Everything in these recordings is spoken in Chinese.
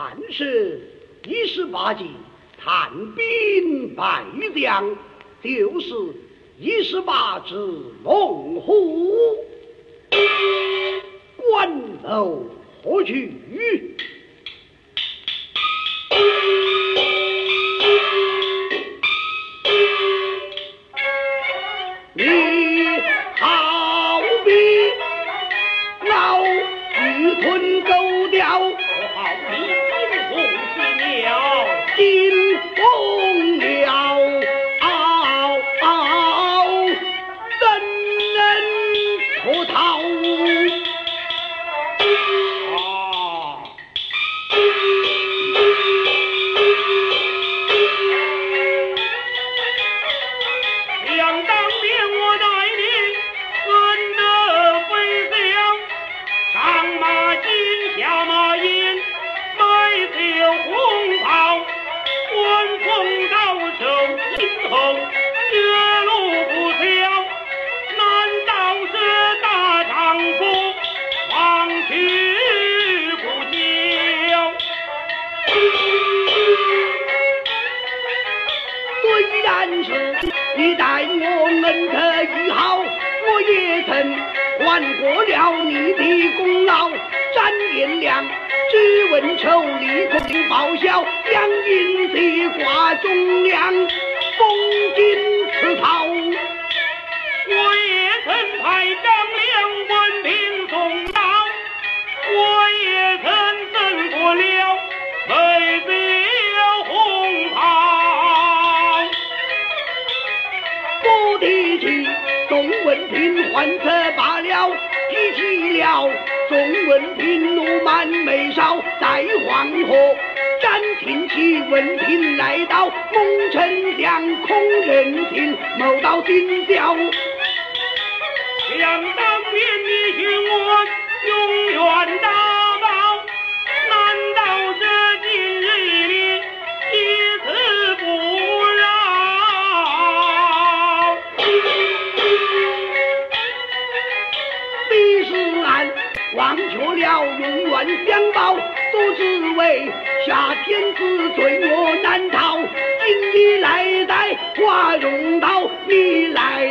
凡是一十八计，探兵败将，就是一十八只猛虎。关头何去嗯然是你待我恩德与好我也曾还过了你的功劳斩颜良只问仇你可报效将阴披挂忠良封金赐曹我也曾派张良文兵送到我也曾分过了妹兵还则罢了，提起了宋文平怒满眉梢，在黄河斩秦起，文平来到孟城相空人情，谋到金雕。想当年你与我永远到。官相报，都只为下天子罪我难逃。今你来带花荣刀，你来。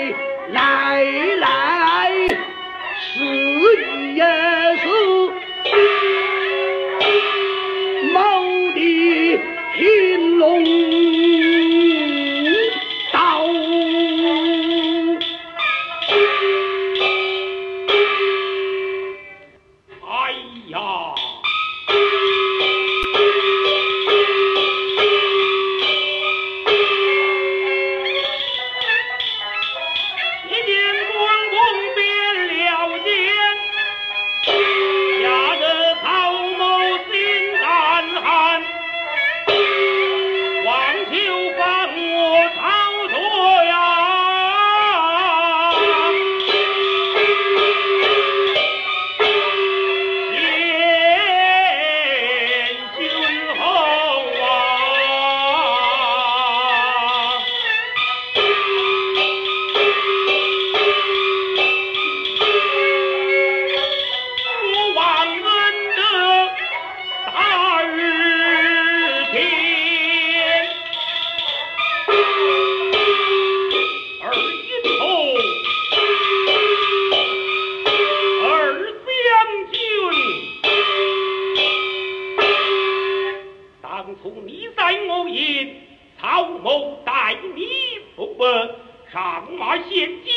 上马现金，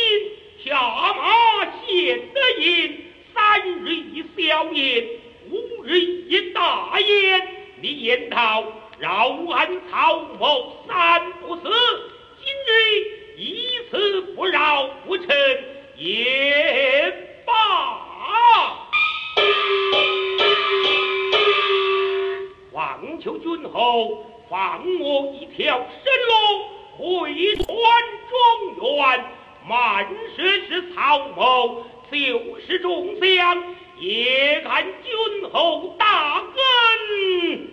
下马现得银。三日一小宴，五日一大宴。你言道饶俺曹某三不死，今日一次不饶不成也罢。望求君侯放我一条生路。回团中原，满是是曹某，就是众将，也敢君侯大恩，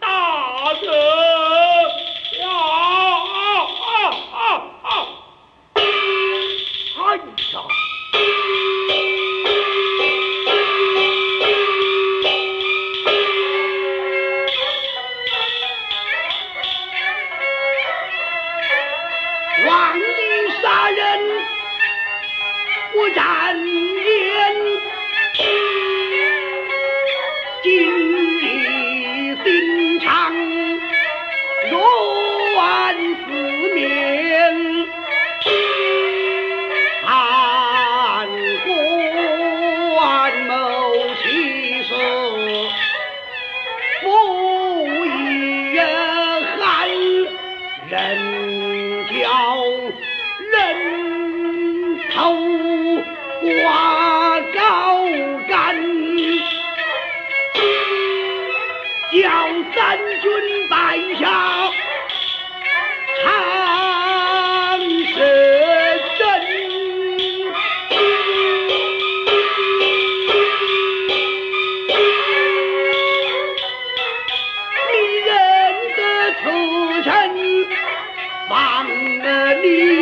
大恩。我斩挂高杆叫三军败下，唱舌真。你认得此臣，忘了你。